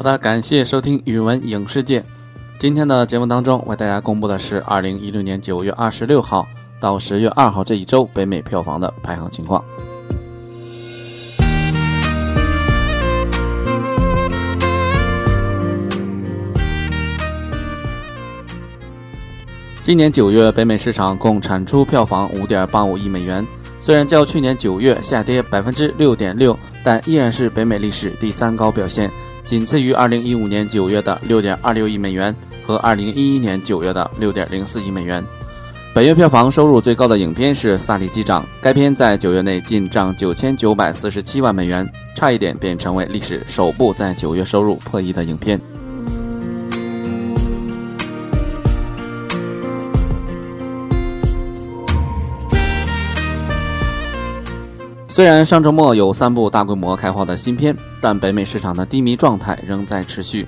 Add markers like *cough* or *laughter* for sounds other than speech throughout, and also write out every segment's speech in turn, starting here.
好的，感谢收听语文影视界。今天的节目当中，为大家公布的是二零一六年九月二十六号到十月二号这一周北美票房的排行情况。今年九月，北美市场共产出票房五点八五亿美元，虽然较去年九月下跌百分之六点六，但依然是北美历史第三高表现，仅次于2015年9月的6.26亿美元和2011年9月的6.04亿美元。本月票房收入最高的影片是《萨利机长》，该片在九月内进账9947万美元，差一点便成为历史首部在九月收入破亿的影片。虽然上周末有三部大规模开画的新片，但北美市场的低迷状态仍在持续。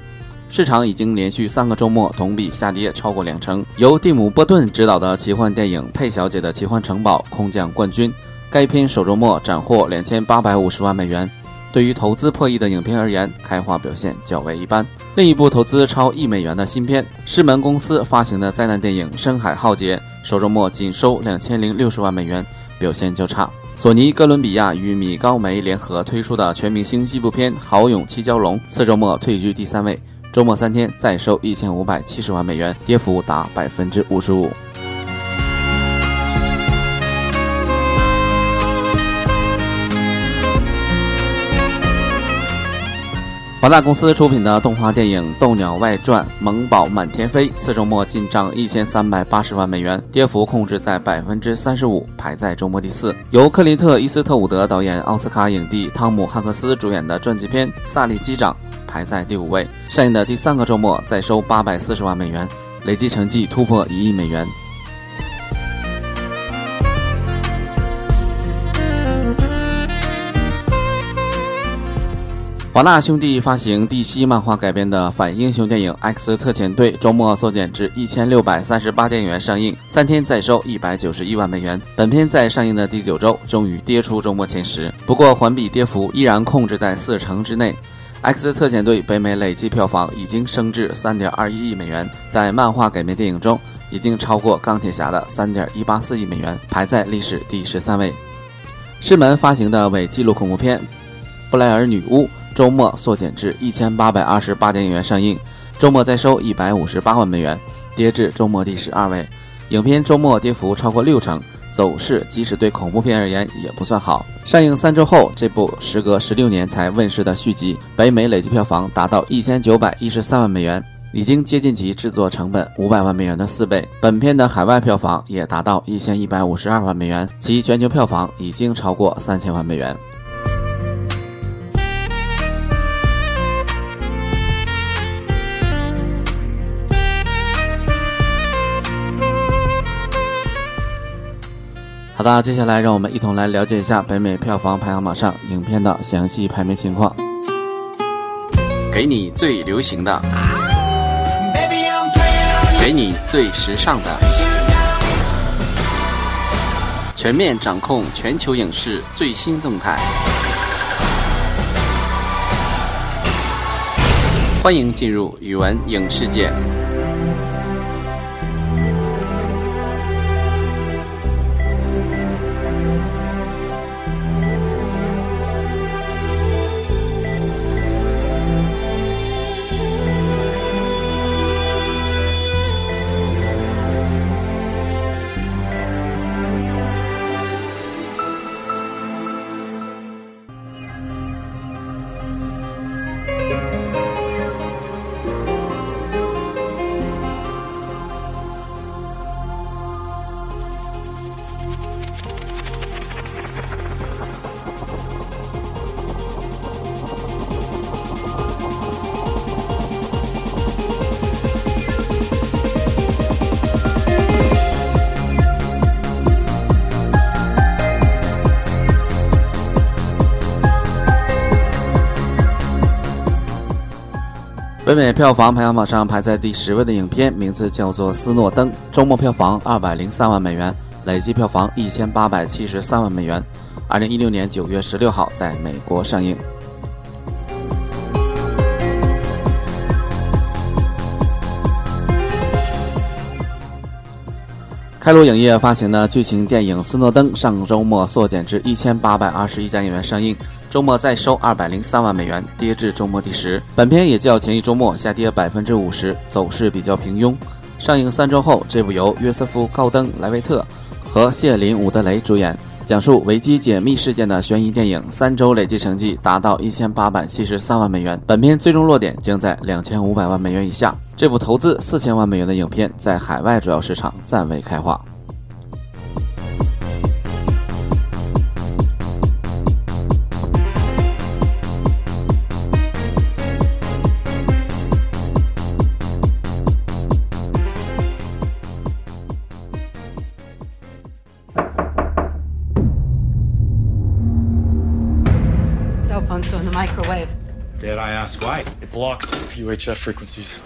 市场已经连续三个周末同比下跌超过两成。由蒂姆·波顿执导的奇幻电影《佩小姐的奇幻城堡》空降冠军，该片首周末斩获两千八百五十万美元。对于投资破亿的影片而言，开画表现较为一般。另一部投资超亿美元的新片，狮门公司发行的灾难电影《深海浩劫》，首周末仅收两千零六十万美元，表现较差。索尼哥伦比亚与米高梅联合推出的全明星西部片《豪勇七蛟龙》，四周末退居第三位，周末三天再收一千五百七十万美元，跌幅达百分之五十五。华纳公司出品的动画电影《斗鸟外传：萌宝满天飞》次周末进账一千三百八十万美元，跌幅控制在百分之三十五，排在周末第四。由克林特·伊斯特伍德导演、奥斯卡影帝汤姆·汉克斯主演的传记片《萨利机长》排在第五位。上映的第三个周末再收八百四十万美元，累计成绩突破一亿美元。华纳兄弟发行 DC 漫画改编的反英雄电影《X 特遣队》，周末缩减至一千六百三十八电影院上映，三天再收一百九十一万美元。本片在上映的第九周终于跌出周末前十，不过环比跌幅依然控制在四成之内。《X 特遣队》北美累计票房已经升至三点二一亿美元，在漫画改编电影中已经超过《钢铁侠》的三点一八四亿美元，排在历史第十三位。狮门发行的伪纪录恐怖片《布莱尔女巫》。周末缩减至一千八百二十八点影院上映，周末再收一百五十八万美元，跌至周末第十二位。影片周末跌幅超过六成，走势即使对恐怖片而言也不算好。上映三周后，这部时隔十六年才问世的续集，北美累计票房达到一千九百一十三万美元，已经接近其制作成本五百万美元的四倍。本片的海外票房也达到一千一百五十二万美元，其全球票房已经超过三千万美元。好的，接下来让我们一同来了解一下北美票房排行榜上影片的详细排名情况。给你最流行的，给你最时尚的，全面掌控全球影视最新动态。欢迎进入语文影视界。北美票房排行榜上排在第十位的影片名字叫做《斯诺登》，周末票房二百零三万美元，累计票房一千八百七十三万美元。二零一六年九月十六号在美国上映。开罗影业发行的剧情电影《斯诺登》上周末缩减至一千八百二十一家影院上映，周末再收二百零三万美元，跌至周末第十。本片也较前一周末下跌百分之五十，走势比较平庸。上映三周后，这部由约瑟夫·高登·莱维特和谢琳·伍德雷主演。讲述维基解密事件的悬疑电影，三周累计成绩达到一千八百七十三万美元。本片最终落点将在两千五百万美元以下。这部投资四千万美元的影片，在海外主要市场暂未开花。Blocks UHF frequencies.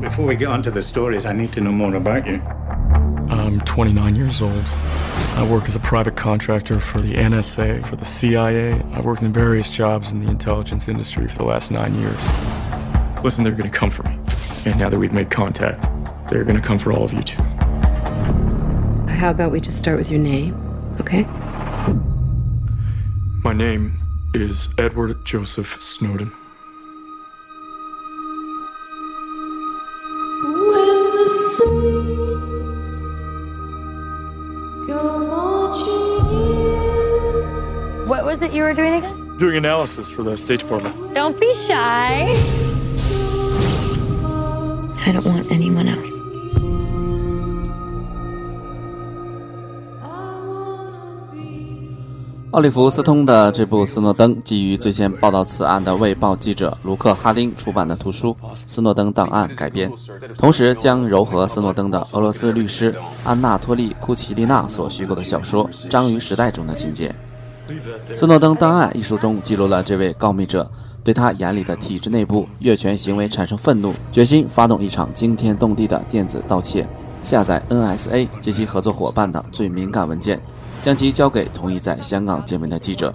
Before we get onto the stories, I need to know more about you. I'm 29 years old. I work as a private contractor for the NSA, for the CIA. I've worked in various jobs in the intelligence industry for the last nine years. Listen, they're gonna come for me. And now that we've made contact, they're gonna come for all of you too. How about we just start with your name, okay? My name is Edward Joseph Snowden. What was it you were doing again? Doing analysis for the State Department. Don't be shy. I don't want anyone else. 奥利弗·斯通的这部《斯诺登》基于最先报道此案的《卫报》记者卢克·哈丁出版的图书《斯诺登档案》改编，同时将糅合斯诺登的俄罗斯律师安娜托利·库奇利娜所虚构的小说《章鱼时代》中的情节。《斯诺登档案》一书中记录了这位告密者对他眼里的体制内部越权行为产生愤怒，决心发动一场惊天动地的电子盗窃，下载 NSA 及其合作伙伴的最敏感文件。将其交给同意在香港见面的记者，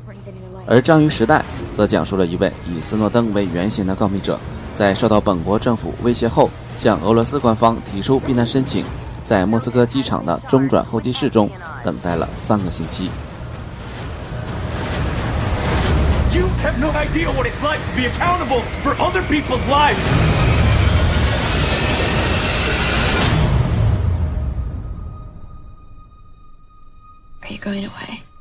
而《章鱼时代》则讲述了一位以斯诺登为原型的告密者，在受到本国政府威胁后，向俄罗斯官方提出避难申请，在莫斯科机场的中转候机室中等待了三个星期。You have no idea what it's like to be accountable for other people's lives. Going away.《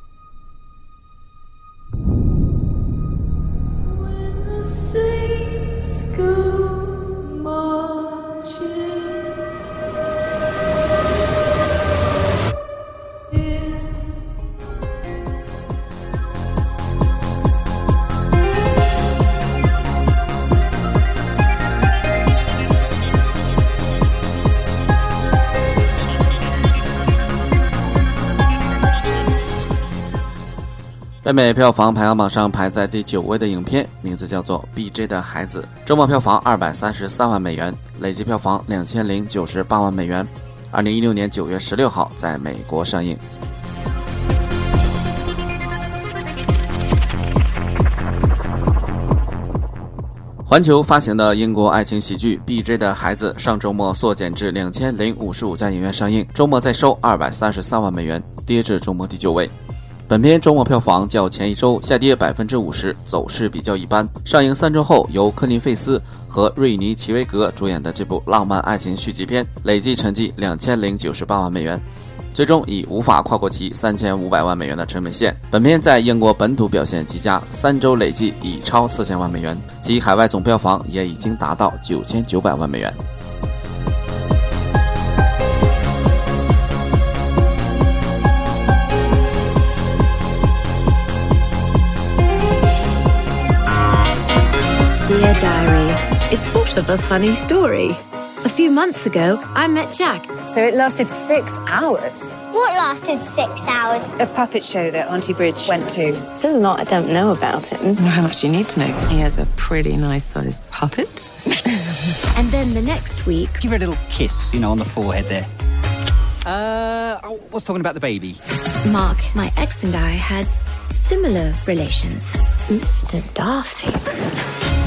北美票房排行榜》上排在第九位的影片，名字叫做《B.J. 的孩子》，周末票房二百三十三万美元，累计票房两千零九十八万美元。二零一六年九月十六号在美国上映。环球发行的英国爱情喜剧《B.J. 的孩子》上周末缩减至两千零五十五家影院上映，周末再收二百三十三万美元，跌至周末第九位。本片周末票房较前一周下跌百分之五十，走势比较一般。上映三周后，由科林·费斯和瑞尼·齐维格主演的这部浪漫爱情续集片，累计成绩两千零九十八万美元，最终以无法跨过其三千五百万美元的成本线。本片在英国本土表现极佳，三周累计已超四千万美元，其海外总票房也已经达到九千九百万美元。Is sort of a funny story. A few months ago, I met Jack. So it lasted six hours. What lasted six hours? A puppet show that Auntie Bridge went to. Still a lot I don't know about him. Well, how much do you need to know? He has a pretty nice sized puppet. *laughs* and then the next week. Give her a little kiss, you know, on the forehead there. Uh, I was talking about the baby. Mark, my ex, and I had similar relations. Mr. Darcy.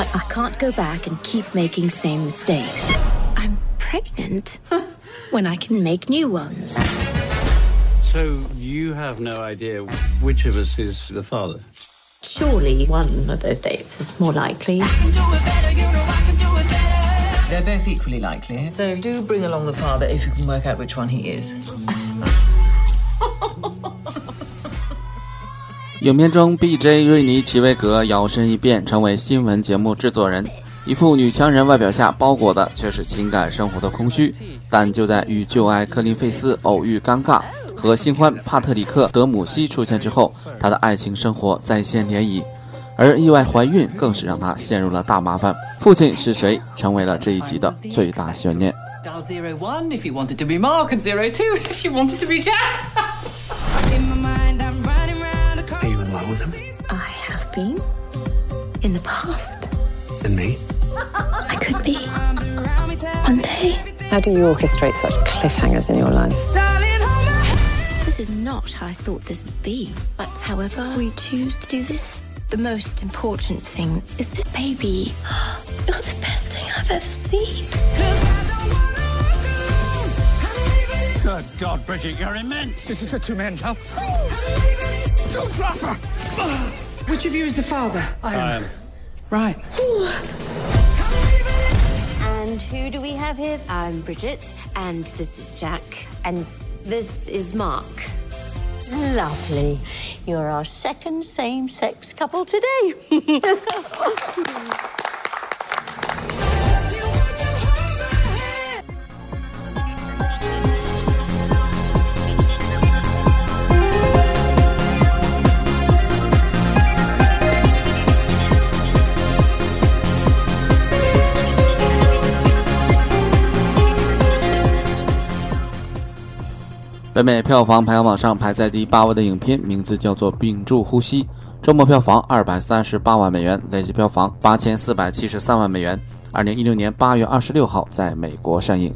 But I can't go back and keep making same mistakes. I'm pregnant. *laughs* when I can make new ones. So you have no idea which of us is the father? Surely one of those dates is more likely. They're both equally likely, so do bring along the father if you can work out which one he is. Mm. 影片中，B.J. 瑞尼奇维格摇身一变成为新闻节目制作人，一副女强人外表下包裹的却是情感生活的空虚。但就在与旧爱科林费斯偶遇尴尬，和新欢帕特里克德姆西出现之后，他的爱情生活再现涟漪，而意外怀孕更是让他陷入了大麻烦。父亲是谁，成为了这一集的最大悬念。In the past. And me? I could be. One day. How do you orchestrate such cliffhangers in your life? This is not how I thought this would be. But however we choose to do this, the most important thing is that, baby, you're the best thing I've ever seen. Good God, Bridget, you're immense. This is a two-man job. Don't drop her. Which of you is the father? I am. Right. And who do we have here? I'm Bridget, and this is Jack, and this is Mark. Lovely. You're our second same sex couple today. *laughs* 北美票房排行榜上排在第八位的影片名字叫做《屏住呼吸》，周末票房二百三十八万美元，累计票房八千四百七十三万美元。二零一六年八月二十六号在美国上映。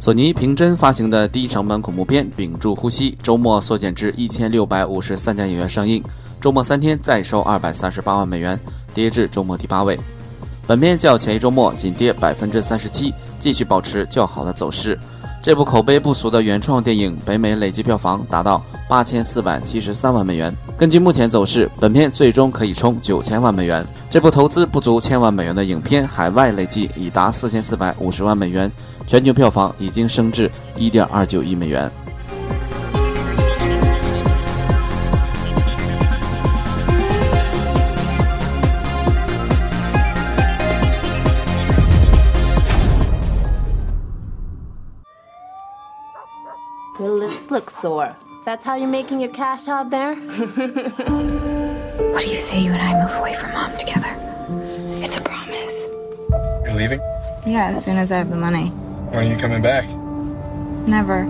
索尼凭真发行的低成本恐怖片《屏住呼吸》，周末缩减至一千六百五十三家影院上映，周末三天再收二百三十八万美元，跌至周末第八位。本片较前一周末仅跌百分之三十七，继续保持较好的走势。这部口碑不俗的原创电影，北美累计票房达到八千四百七十三万美元。根据目前走势，本片最终可以冲九千万美元。这部投资不足千万美元的影片，海外累计已达四千四百五十万美元，全球票房已经升至一点二九亿美元。Your lips look sore. That's how you're making your cash out there? *laughs* What do you say you and I move away from mom together? It's a promise. You're leaving? Yeah, as soon as I have the money. When are you coming back? Never.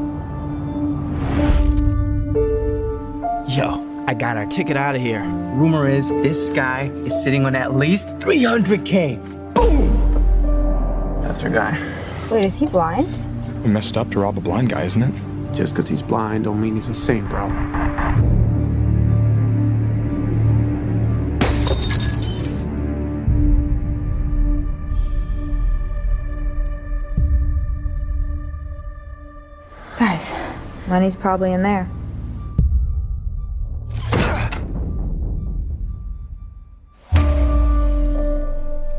Yo, I got our ticket out of here. Rumor is this guy is sitting on at least 300K. Boom! That's our guy. Wait, is he blind? We Messed up to rob a blind guy, isn't it? Just because he's blind don't mean he's insane, bro. Guys, money's probably in there.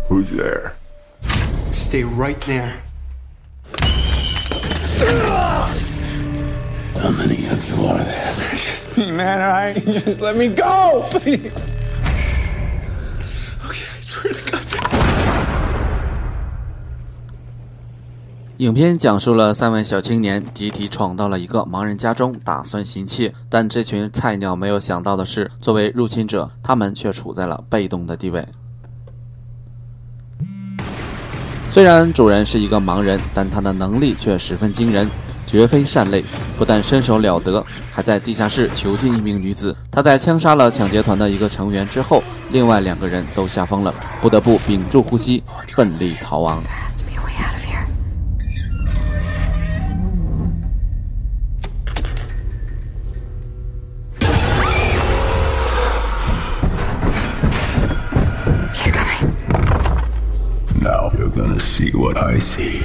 Who's there? Stay right there. Many of you are there? *laughs* Just me, man, all right? *laughs* Just let me go, please. Okay, I swear to God. 影片讲述了三位小青年集体闯到了一个盲人家中，打算行窃。但这群菜鸟没有想到的是，作为入侵者，他们却处在了被动的地位。虽然主人是一个盲人，但他的能力却十分惊人，绝非善类，不但身手了得，还在地下室囚禁一名女子。他在枪杀了抢劫团的一个成员之后，另外两个人都吓疯了，不得不屏住呼吸，奋力逃亡。now you're gonna see what i see。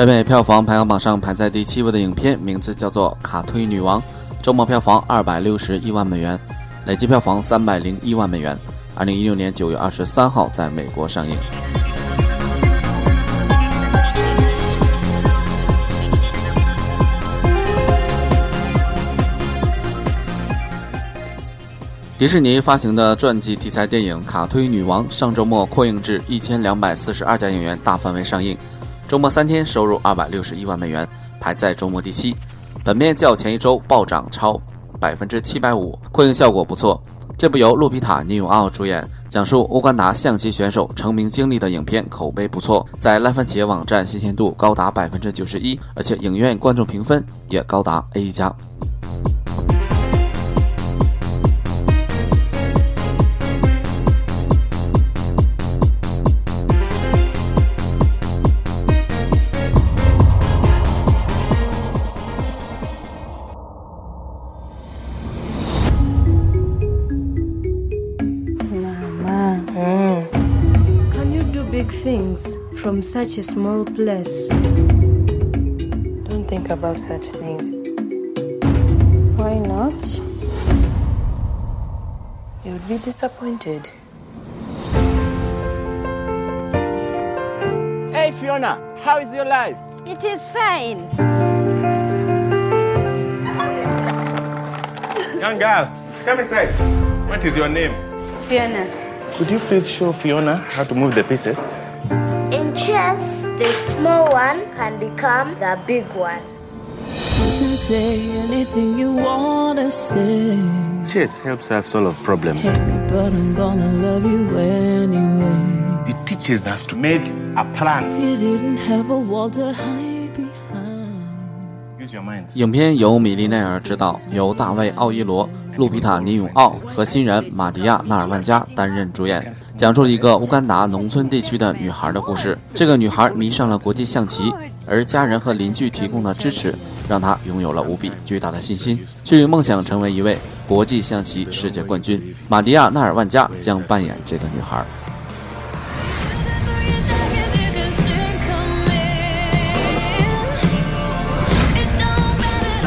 北美票房排行榜上排在第七位的影片名字叫做《卡推女王》，周末票房二百六十一万美元，累计票房三百零一万美元。二零一六年九月二十三号在美国上映。迪士尼发行的传记题材电影《卡推女王》上周末扩映至一千两百四十二家影院大范围上映，周末三天收入二百六十一万美元，排在周末第七。本片较前一周暴涨超百分之七百五，扩映效果不错。这部由路皮塔·尼永奥主演，讲述乌干达象棋选手成名经历的影片口碑不错，在烂番茄网站新鲜度高达百分之九十一，而且影院观众评分也高达 A 加。From such a small place. Don't think about such things. Why not? You would be disappointed. Hey Fiona, how is your life? It is fine. Young girl, come inside. What is your name? Fiona. Could you please show Fiona how to move the pieces? In chess, the small one can become the big one. You can say anything you wanna say. Chess helps us solve problems. Hate me, but I'm gonna love you anyway. It teaches us to make a plan. If you didn't have a wall to hide behind. Use your minds. 影片由米利奈尔执导，由大卫·奥伊罗、 路皮塔·尼永奥和新人马迪亚·纳尔万加担任主演，讲述了一个乌干达农村地区的女孩的故事。这个女孩迷上了国际象棋，而家人和邻居提供的支持，让她拥有了无比巨大的信心，去梦想成为一位国际象棋世界冠军。马迪亚·纳尔万加将扮演这个女孩。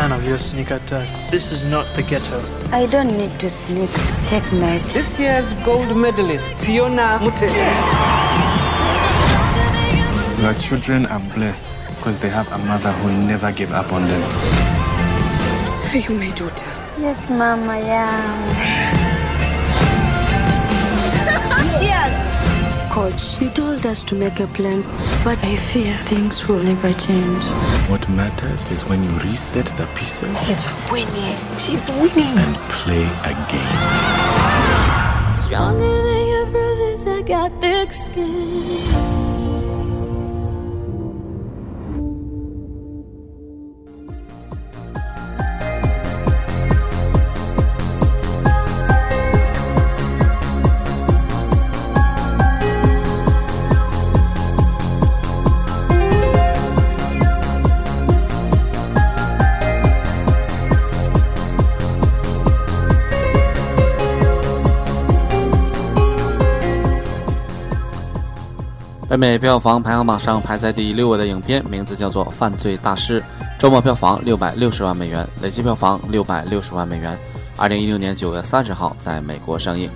None of your sneak attacks. This is not the ghetto. I don't need to sneak. Checkmate. This year's gold medalist, Fiona Mute. Your children are blessed because they have a mother who never gave up on them. Are you my daughter? Yes, Mom, I am. Coach, you told us to make a plan, but I fear things will never change. What matters is when you reset the pieces She's winning. She's winning. and play again. Stronger than your bruises, I got thick skin.《北美票房排行榜上排在第六位的影片名字叫做《犯罪大师》，周末票房六百六十万美元，累计票房六百六十万美元。二零一六年九月三十号在美国上映。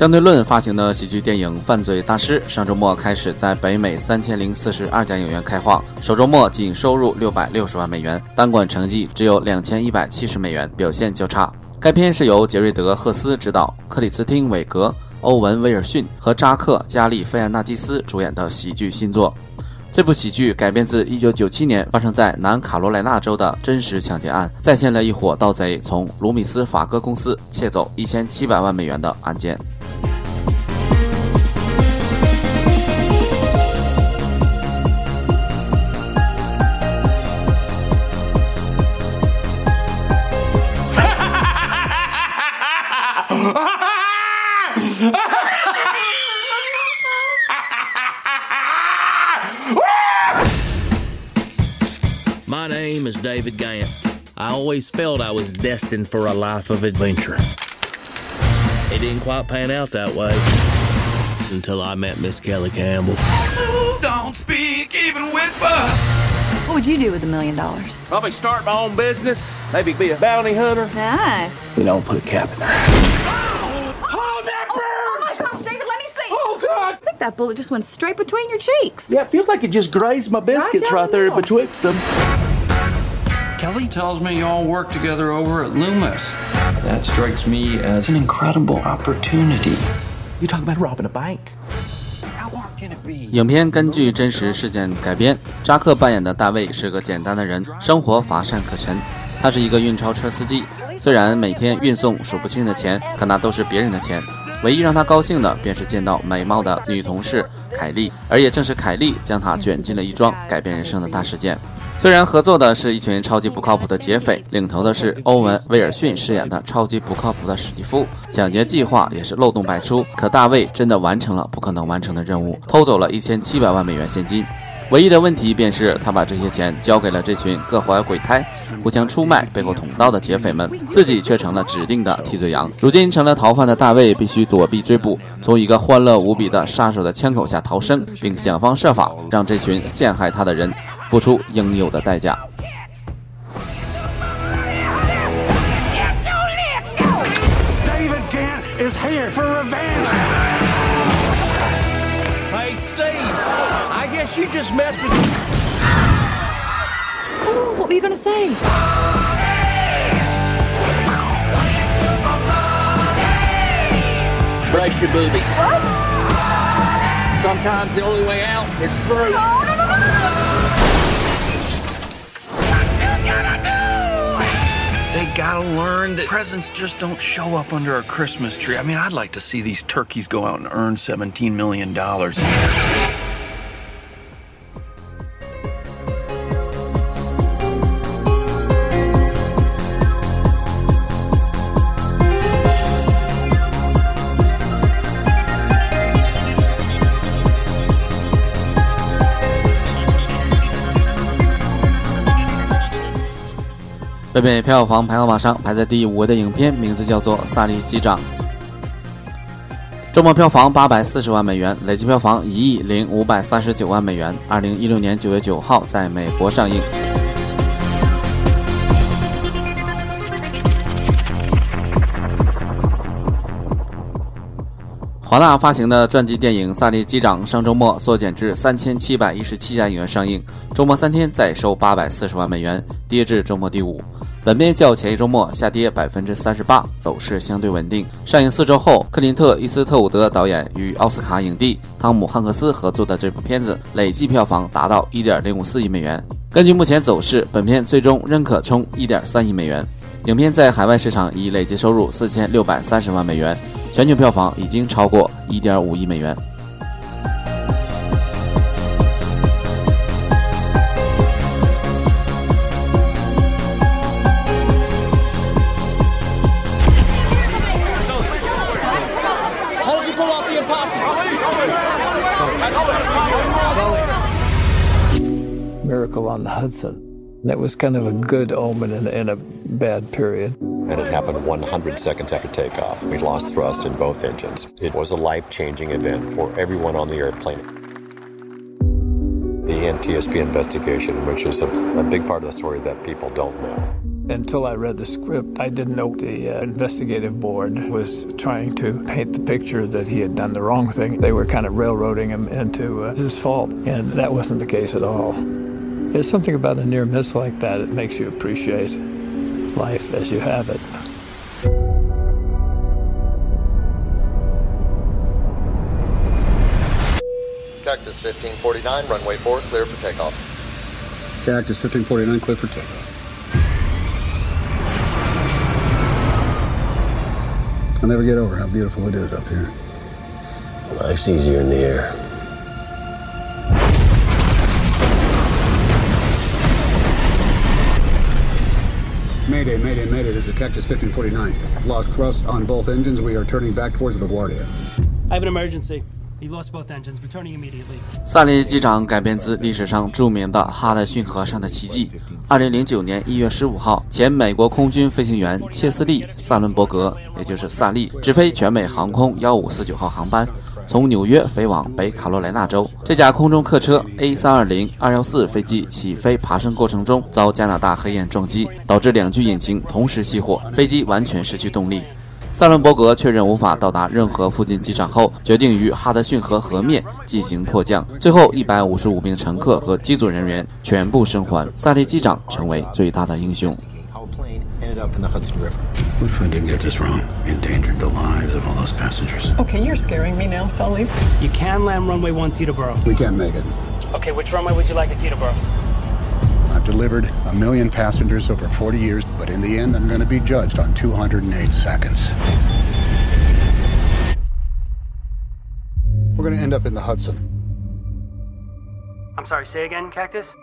相对论发行的喜剧电影《犯罪大师》上周末开始在北美三千零四十二家影院开画，首周末仅收入六百六十万美元，单馆成绩只有两千一百七十美元，表现较差。该片是由杰瑞德·赫斯执导，克里斯汀·韦格、欧文·威尔逊和扎克·加利·费安纳基斯主演的喜剧新作。这部喜剧改编自1997年发生在南卡罗来纳州的真实抢劫案，再现了一伙盗贼从卢米斯法戈公司窃走1700万美元的案件。Always felt I was destined for a life of adventure. It didn't quite pan out that way until I met Miss Kelly Campbell. Move, don't speak, even whisper. What would you do with a million dollars? Probably start my own business. Maybe be a bounty hunter. Nice. You don't put a cap in there. Oh, that burns! Oh my gosh, David, let me see. Oh, God! I think that bullet just went straight between your cheeks. Yeah, it feels like it just grazed my biscuits right there betwixt them. Kelly tells me you all work together over at Loomis. That strikes me as an incredible opportunity. You talk about robbing a bank. 影片根据真实事件改编，扎克扮演的大卫是个简单的人，生活乏善可陈。他是一个运钞车司机，虽然每天运送数不清的钱，可那都是别人的钱。唯一让他高兴的，便是见到美貌的女同事凯莉，而也正是凯莉将他卷进了一桩改变人生的大事件。虽然合作的是一群超级不靠谱的劫匪，领头的是欧文·威尔逊饰演的超级不靠谱的史蒂夫，抢劫计划也是漏洞百出。可大卫真的完成了不可能完成的任务，偷走了一千七百万美元现金。唯一的问题便是他把这些钱交给了这群各怀鬼胎、互相出卖、背后捅刀的劫匪们，自己却成了指定的替罪羊。如今成了逃犯的大卫，必须躲避追捕，从一个欢乐无比的杀手的枪口下逃生，并想方设法让这群陷害他的人付出应有的代价。David Gant is here for revenge. Hey, Steve, I guess you just messed with. Ooh, what were you going to say? Brace your boobies. Sometimes the only way out is through. They gotta learn that presents just don't show up under a Christmas tree. I mean, I'd like to see these turkeys go out and earn $17 million. 北美票房排行榜上排在第五位的影片名字叫做《萨利机长》，周末票房八百四十万美元，累计票房一亿零五百三十九万美元。二零一六年九月九号在美国上映。华纳发行的传记电影《萨利机长》上周末缩减至三千七百一十七家影院上映，周末三天再收八百四十万美元，跌至周末第五。本片较前一周末下跌百分之三十八，走势相对稳定。上映四周后，克林特·伊斯特伍德导演与奥斯卡影帝汤姆·汉克斯合作的这部片子累计票房达到一点零五四亿美元。根据目前走势，本片最终仍可冲一点三亿美元。影片在海外市场已累计收入四千六百三十万美元，全球票房已经超过一点五亿美元。Hudson. That was kind of a good omen in, in a bad period. And it happened 100 seconds after takeoff. We lost thrust in both engines. It was a life changing event for everyone on the airplane. The NTSB investigation, which is a, a big part of the story that people don't know. Until I read the script, I didn't know the uh, investigative board was trying to paint the picture that he had done the wrong thing. They were kind of railroading him into uh, his fault, and that wasn't the case at all. There's something about a near miss like that that makes you appreciate life as you have it. Cactus 1549, runway 4, clear for takeoff. Cactus 1549, clear for takeoff. I'll never get over how beautiful it is up here. Life's easier in the air. Mayday, Mayday, Mayday. This is Cactus 1549. I've lost thrust on both engines. We are turning back towards the Guardia. I have an emergency. He lost both engines. Returning immediately. 萨利机长改编自历史上著名的哈德逊河上的奇迹。二零零九年一月十五号，前美国空军飞行员切斯利·萨伦伯格，也就是萨利，直飞全美航空幺五四九号航班。从纽约飞往北卡罗来纳州，这架空中客车 A 三二零二幺四飞机起飞爬升过程中遭加拿大黑雁撞击，导致两具引擎同时熄火，飞机完全失去动力。萨伦伯格确认无法到达任何附近机场后，决定于哈德逊河河面进行迫降。最后，一百五十五名乘客和机组人员全部生还，萨利机长成为最大的英雄。Up in the Hudson River. What if I did get this wrong? Endangered the lives of all those passengers. Okay, you're scaring me now, Sully. You can land runway 1 Teterboro. We can't make it. Okay, which runway would you like at Teterboro? I've delivered a million passengers over 40 years, but in the end, I'm going to be judged on 208 seconds. We're going to end up in the Hudson. I'm sorry, say again, Cactus?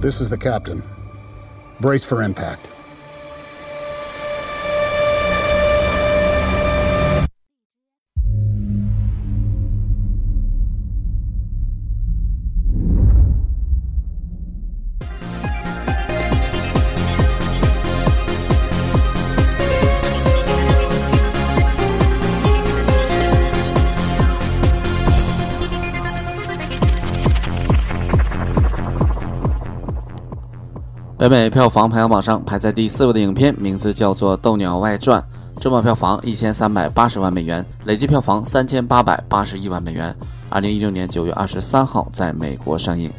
This is the captain. Brace for impact.《北美票房排行榜上排在第四位的影片名字叫做《斗鸟外传》，周末票房一千三百八十万美元，累计票房三千八百八十一万美元。二零一六年九月二十三号在美国上映。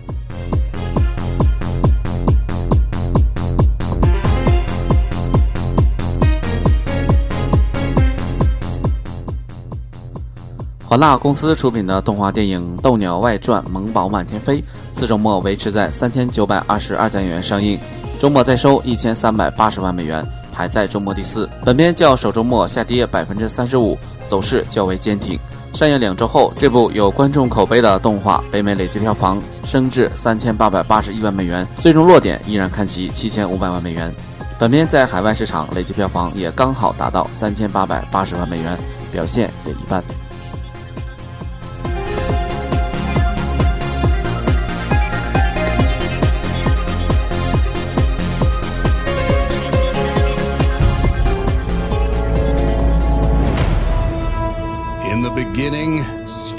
华纳公司出品的动画电影《斗鸟外传：萌宝满天飞》，四周末维持在三千九百二十二家影院上映，周末再收一千三百八十万美元，排在周末第四。本片较首周末下跌百分之三十五，走势较为坚挺。上映两周后，这部有观众口碑的动画北美累计票房升至三千八百八十一万美元，最终落点依然看齐七千五百万美元。本片在海外市场累计票房也刚好达到三千八百八十万美元，表现也一般。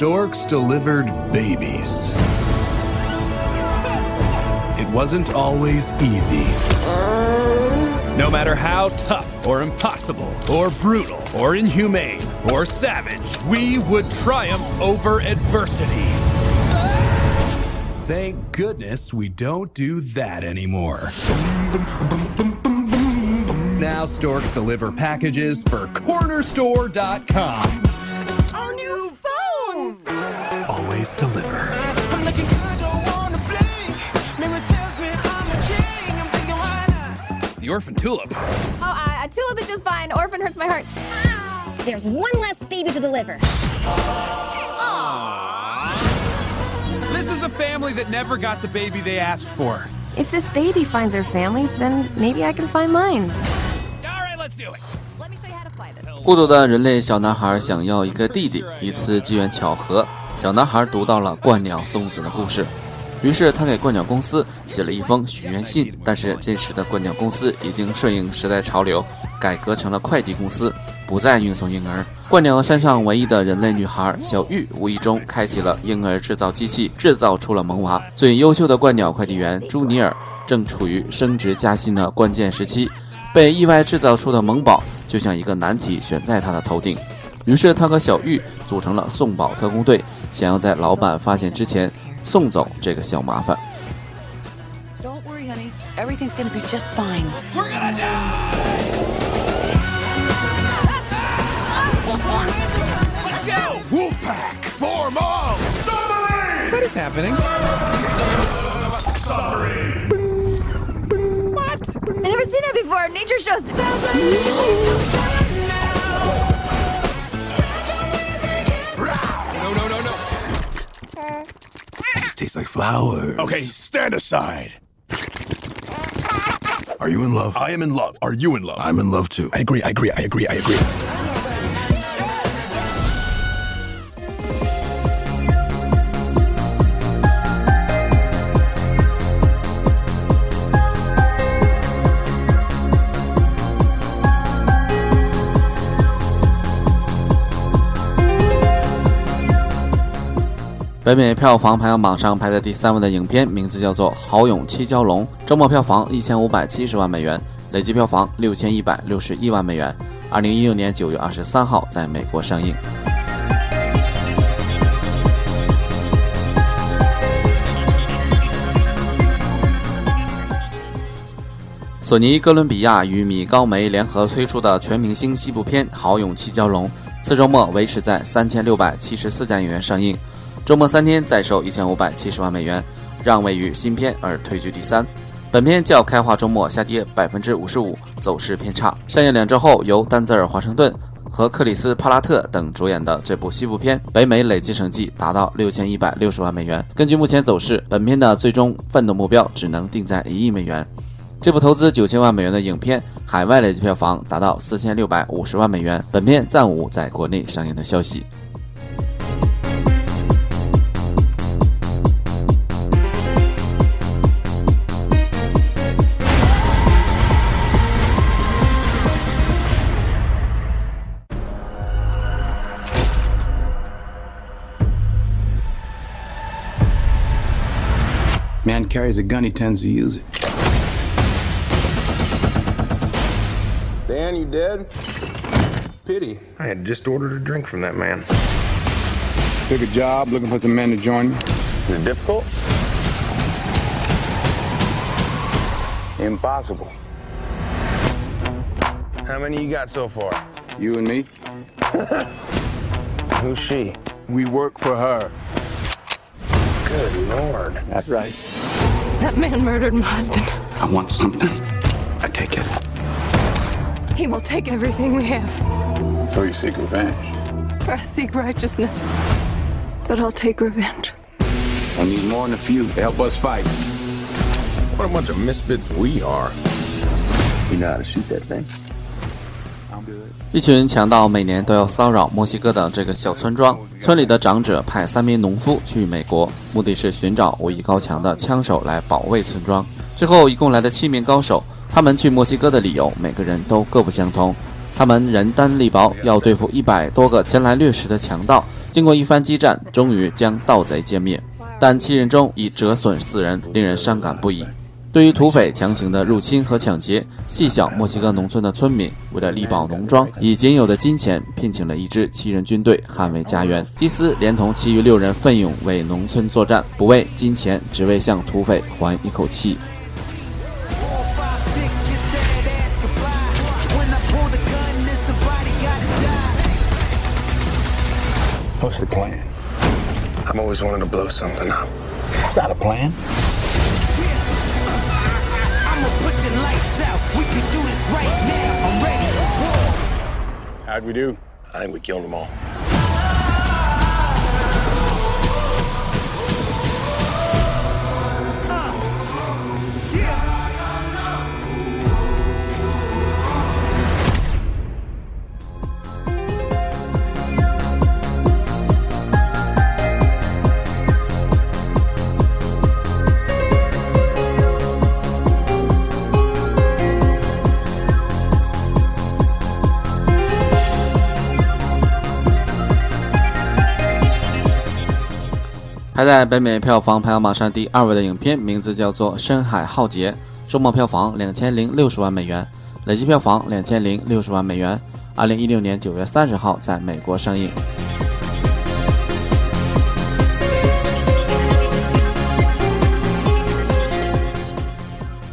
Storks delivered babies. It wasn't always easy. No matter how tough or impossible or brutal or inhumane or savage, we would triumph over adversity. Thank goodness we don't do that anymore. Now storks deliver packages for cornerstore.com. Always deliver. I'm looking good, don't wanna blink. Mirror tells me I'm the king. I'm thinking, why not? The orphan tulip. Oh, uh, a tulip is just fine. Orphan hurts my heart. There's one less baby to deliver. This is a family that never got the baby they asked for. If this baby finds her family, then maybe I can find mine. All right, let's do it. 孤独的人类小男孩想要一个弟弟。一次机缘巧合， 小男孩读到了鹳鸟送子的故事，于是他给鹳鸟公司写了一封许愿信。但是这时的鹳鸟公司已经顺应时代潮流，改革成了快递公司，不再运送婴儿。鹳鸟山上唯一的人类女孩小玉，无意中开启了婴儿制造机器，制造出了萌娃。最优秀的鹳鸟快递员朱尼尔正处于升职加薪的关键时期。被意外制造出的萌宝就像一个难题悬在他的头顶，于是他和小玉组成了送宝特工队，想要在老板发现之前送走这个小麻烦。This tastes like flowers. Okay, stand aside. Are you in love? I am in love. Are you in love? I'm in love too. I agree, I agree, I agree, I agree. 北美票房排行榜上排在第三位的影片名字叫做《豪勇七蛟龙》，周末票房一千五百七十万美元，累计票房六千一百六十一万美元。二零一六年九月二十三号在美国上映。索尼哥伦比亚与米高梅联合推出的全明星西部片《豪勇七蛟龙》，次周末维持在三千六百七十四家影院上映。周末三天再收一千五百七十万美元，让位于新片而退居第三。本片较开画周末下跌百分之五十五，走势偏差。上映两周后，由丹泽尔·华盛顿和克里斯·帕拉特等主演的这部西部片，北美累计成绩达到六千一百六十万美元。根据目前走势，本片的最终奋斗目标只能定在一亿美元。这部投资九千万美元的影片，海外累计票房达到四千六百五十万美元。本片暂无在国内上映的消息。Carries a gun, he tends to use it. Dan, you dead? Pity. I had just ordered a drink from that man. Took a job looking for some men to join me. Is it difficult? Impossible. How many you got so far? You and me? *laughs* Who's she? We work for her. Good lord. That's right. That man murdered my husband. I want something. I take it. He will take everything we have. So you seek revenge. I seek righteousness. But I'll take revenge. I need more than a few to help us fight. What a bunch of misfits we are. You know how to shoot that thing? 一群强盗每年都要骚扰墨西哥的这个小村庄。村里的长者派三名农夫去美国，目的是寻找武艺高强的枪手来保卫村庄。最后一共来了七名高手，他们去墨西哥的理由每个人都各不相同。他们人单力薄，要对付一百多个前来掠食的强盗。经过一番激战，终于将盗贼歼灭，但七人中已折损四人，令人伤感不已。对于土匪强行的入侵和抢劫，细小墨西哥农村的村民为了力保农庄，以仅有的金钱聘请了一支七人军队捍卫家园。基斯连同其余六人奋勇为农村作战，不为金钱，只为向土匪还一口气。What's the plan? I've always wanted to blow something up. Is that a plan? Lights out. We can do this right now. I'm ready. War. How'd we do? I think we killed them all. 排在北美票房排行榜上第二位的影片名字叫做《深海浩劫》，周末票房两千零六十万美元，累计票房两千零六十万美元。二零一六年九月三十号在美国上映。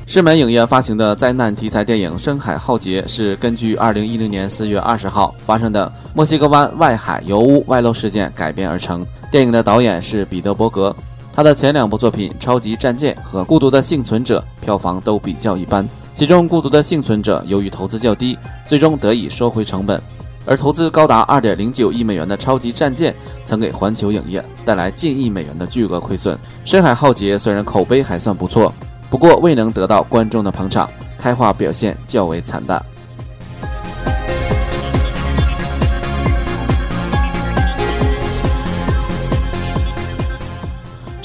狮门影业发行的灾难题材电影《深海浩劫》是根据2010年4月20号发生的墨西哥湾外海油污外漏事件改编而成。电影的导演是彼得·伯格，他的前两部作品《超级战舰》和《孤独的幸存者》票房都比较一般，其中《孤独的幸存者》由于投资较低，最终得以收回成本。而投资高达二点零九亿美元的《超级战舰》曾给环球影业带来近亿美元的巨额亏损。《深海浩劫》虽然口碑还算不错，不过未能得到观众的捧场，开画表现较为惨淡。《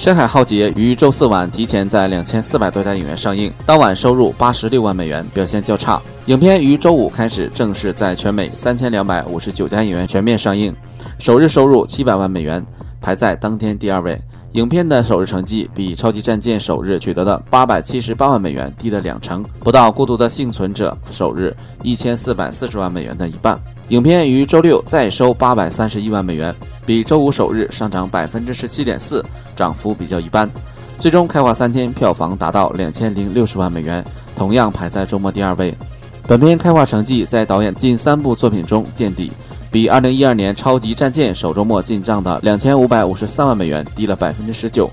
深海浩劫》于周四晚提前在两千四百多家影院上映，当晚收入八十六万美元，表现较差。影片于周五开始正式在全美三千两百五十九家影院全面上映，首日收入七百万美元，排在当天第二位。影片的首日成绩比《超级战舰》首日取得的八百七十八万美元低了两成，不到《孤独的幸存者》首日一千四百四十万美元的一半。影片于周六再收八百三十一万美元，比周五首日上涨百分之十七点四，涨幅比较一般。最终开画三天票房达到两千零六十万美元，同样排在周末第二位。本片开画成绩在导演近三部作品中垫底。比二零一二年《超级战舰》首周末进账的两千五百五十三万美元低了百分之十九，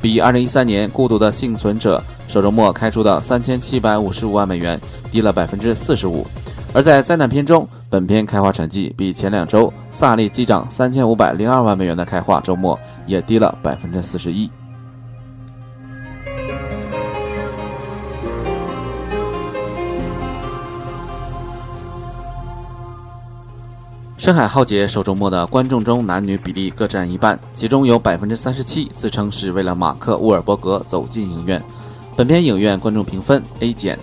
比二零一三年《孤独的幸存者》首周末开出的三千七百五十五万美元低了百分之四十五。而在灾难片中，本片开画成绩比前两周《萨利机长》三千五百零二万美元的开画周末也低了百分之四十一。《深海浩劫》首周末的观众中，男女比例各占一半，其中有百分之三十七自称是为了马克·沃尔伯格走进影院。本片影院观众评分 A 减，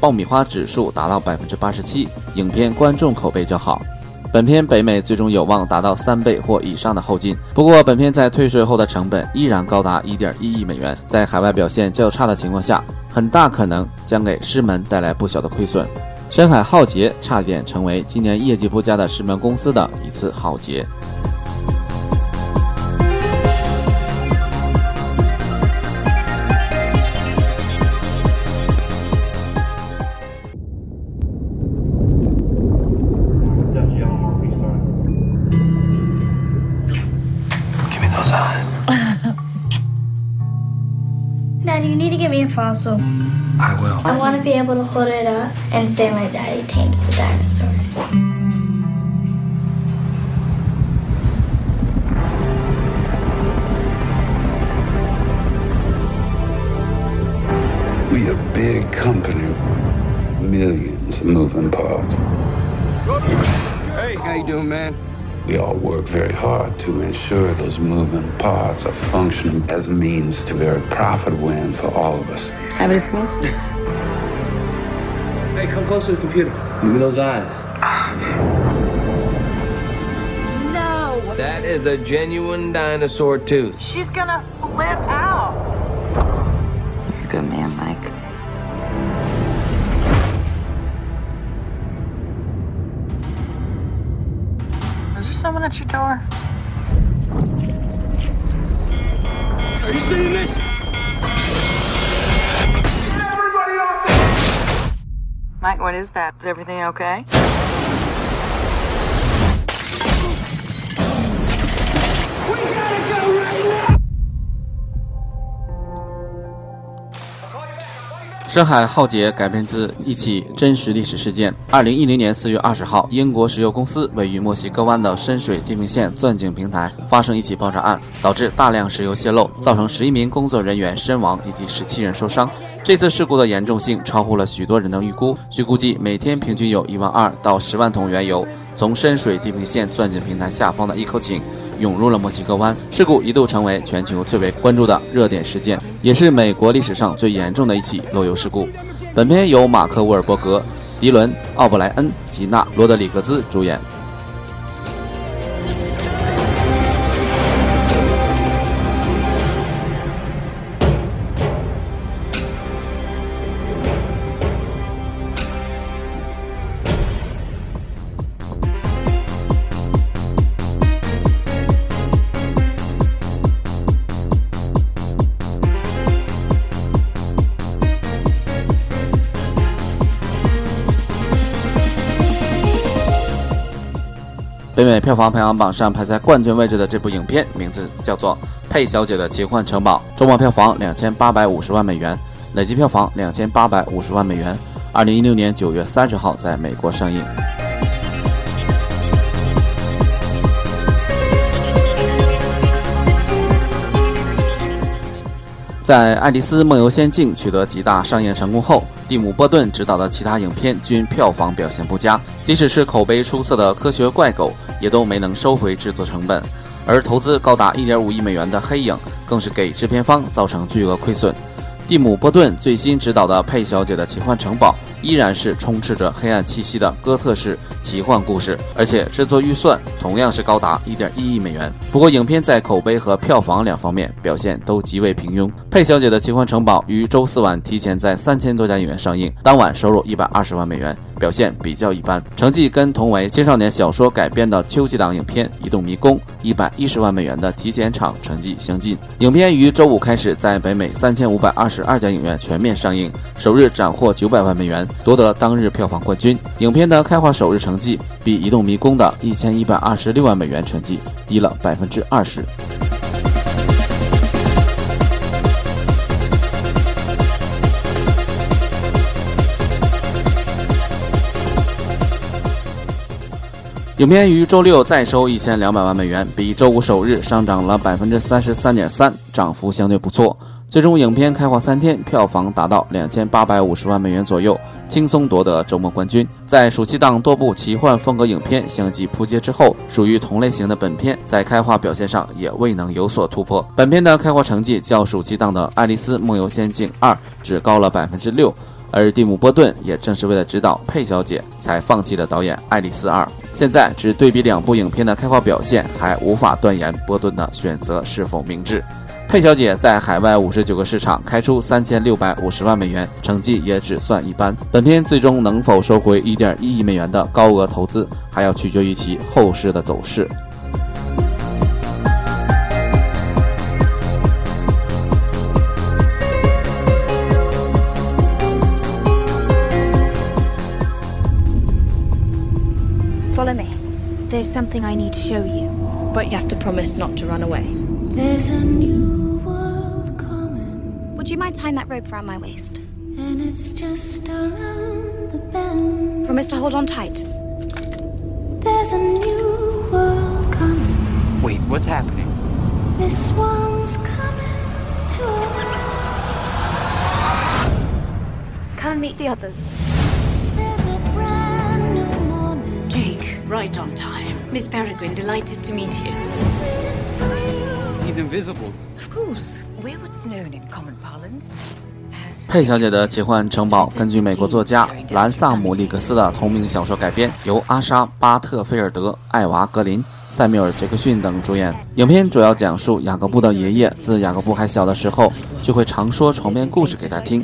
爆米花指数达到百分之八十七，影片观众口碑较好。本片北美最终有望达到三倍或以上的后劲，不过本片在退税后的成本依然高达一点一亿美元，在海外表现较差的情况下，很大可能将给狮门带来不小的亏损。深海浩劫差点成为今年业绩不佳的狮门公司的一次浩劫。Need to get me a fossil. I will. I want to be able to hold it up and say my daddy tames the dinosaurs. We a big company. Millions of moving parts. Hey, how you doing, man? We all work very hard to ensure those moving parts are functioning as a means to very profitable end for all of us. Have it smoke? *laughs* Hey, come close to the computer. Give me those eyes. No! That is a genuine dinosaur tooth. She's gonna flip out. Someone at your door? Are you seeing this? Mike, what is that? Is everything okay? 深海浩劫》改编自一起真实历史事件。二零一零年四月二十号，英国石油公司位于墨西哥湾的深水地平线钻井平台发生一起爆炸案，导致大量石油泄漏，造成十一名工作人员身亡以及十七人受伤。这次事故的严重性超乎了许多人的预估。据估计，每天平均有一万二到十万桶原油从深水地平线钻井平台下方的一口井涌入了墨西哥湾。事故一度成为全球最为关注的热点事件，也是美国历史上最严重的一起漏油事故。本片由马克·沃尔伯格、迪伦·奥布莱恩及娜·罗德里格兹主演。美票房排行榜上排在冠军位置的这部影片，名字叫做《佩小姐的奇幻城堡》，周末票房两千八百五十万美元，累计票房两千八百五十万美元。二零一六年九月三十号在美国上映。在《爱丽丝梦游仙境》取得极大商业成功后，蒂姆·波顿执导的其他影片均票房表现不佳，即使是口碑出色的《科学怪狗》也都没能收回制作成本，而投资高达1.5亿美元的《黑影》更是给制片方造成巨额亏损。蒂姆·波顿最新执导的《佩小姐的奇幻城堡》依然是充斥着黑暗气息的哥特式奇幻故事，而且制作预算同样是高达1.1亿美元。不过，影片在口碑和票房两方面表现都极为平庸。《佩小姐的奇幻城堡》于周四晚提前在三千多家影院上映，当晚收入120万美元。表现比较一般，成绩跟同为青少年小说改编的秋季档影片《移动迷宫》一百一十万美元的提前场成绩相近。影片于周五开始在北美三千五百二十十二家影院全面上映，首日斩获九百万美元，夺得当日票房冠军。影片的开画首日成绩比《移动迷宫》的一千一百二十六万美元成绩低了百分之二十。影片于周六再收一千两百万美元，比周五首日上涨了百分之三十三点三，涨幅相对不错。最终，影片开画三天，票房达到两千八百五十万美元左右，轻松夺得周末冠军。在暑期档多部奇幻风格影片相继扑街之后，属于同类型的本片在开画表现上也未能有所突破。本片的开画成绩较暑期档的《爱丽丝梦游仙境二》只高了百分之六。而蒂姆·波顿也正是为了指导佩小姐，才放弃了导演《爱丽丝二》。现在只对比两部影片的开画表现，还无法断言波顿的选择是否明智。佩小姐在海外五十九个市场开出三千六百五十万美元，成绩也只算一般。本片最终能否收回一点一亿美元的高额投资，还要取决于其后市的走势。Follow me. There's something I need to show you. But you have to promise not to run away. There's a new world coming, Would you mind tying that rope around my waist? and it's just around the bend. Promise to hold on tight. There's a new world coming. Wait, what's happening? This one's coming to an end. Come meet the others. There's a brand new morning. Jake, right on time. Miss Peregrine, delighted to meet you. Invisible. Of course. We're what's known in common parlance 佩小姐的奇幻城堡根据美国作家兰萨姆·里格斯的同名小说改编，由阿莎·巴特菲尔德、艾娃·格林、塞缪尔·杰克逊等主演。影片主要讲述雅各布的爷爷自雅各布还小的时候，就会常说床边故事给他听。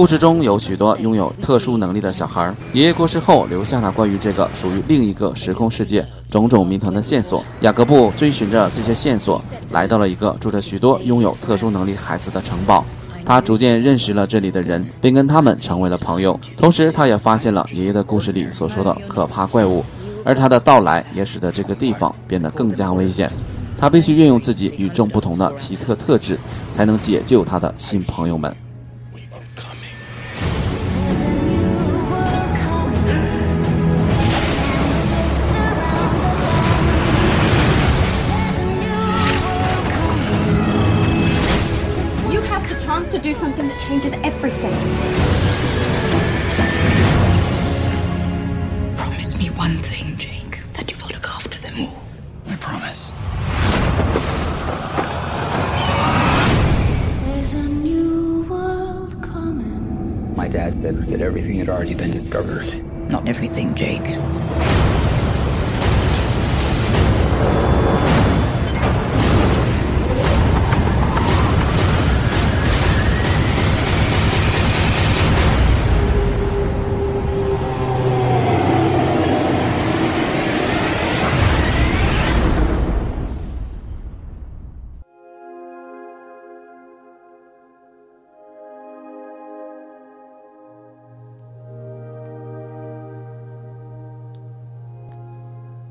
故事中有许多拥有特殊能力的小孩。爷爷过世后，留下了关于这个属于另一个时空世界种种谜团的线索。雅各布追寻着这些线索，来到了一个住着许多拥有特殊能力孩子的城堡。他逐渐认识了这里的人，并跟他们成为了朋友。同时，他也发现了爷爷的故事里所说的可怕怪物，而他的到来也使得这个地方变得更加危险。他必须运用自己与众不同的奇特特质，才能解救他的新朋友们。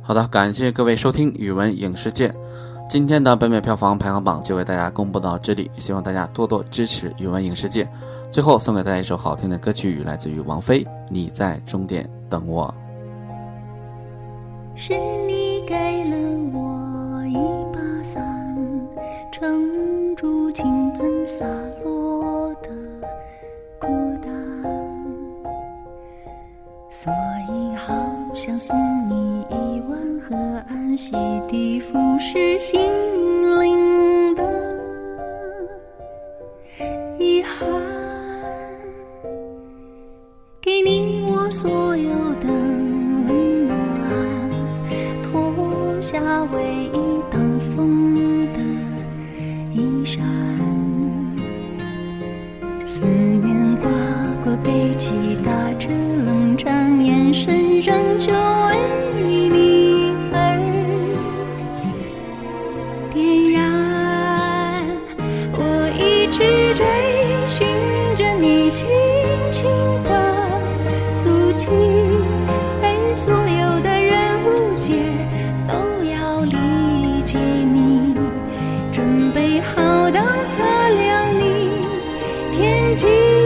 好的，感谢各位收听语文影视界。今天的北美票房排行榜就为大家公布到这里，希望大家多多支持语文影视界。最后送给大家一首好听的歌曲，来自于王菲，《你在终点等我》。是你给了我一把伞，撑住倾盆洒落的孤单，所以好想送你洗涤腐蚀心天